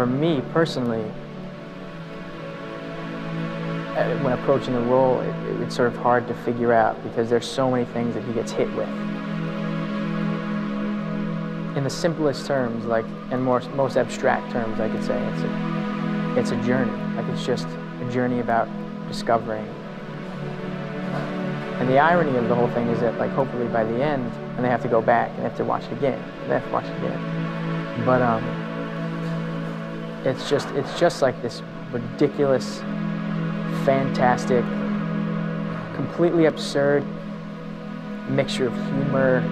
for me personally, uh, when approaching the role, it, it's sort of hard to figure out because there's so many things that he gets hit with. In the simplest terms, like in more, most abstract terms, I could say it's a, it's a journey. Like it's just a journey about discovering. And the irony of the whole thing is that, like, hopefully by the end, and they have to go back and they have to watch it again. They have to watch it again. But um, it's just, it's just like this ridiculous fantastic, completely absurd mixture of humor,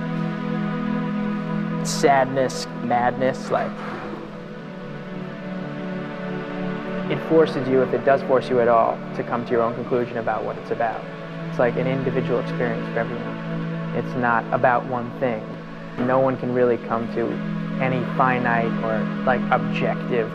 sadness, madness. Like, it forces you, if it does force you at all, to come to your own conclusion about what it's about. It's like an individual experience for everyone. It's not about one thing. No one can really come to any finite or like objective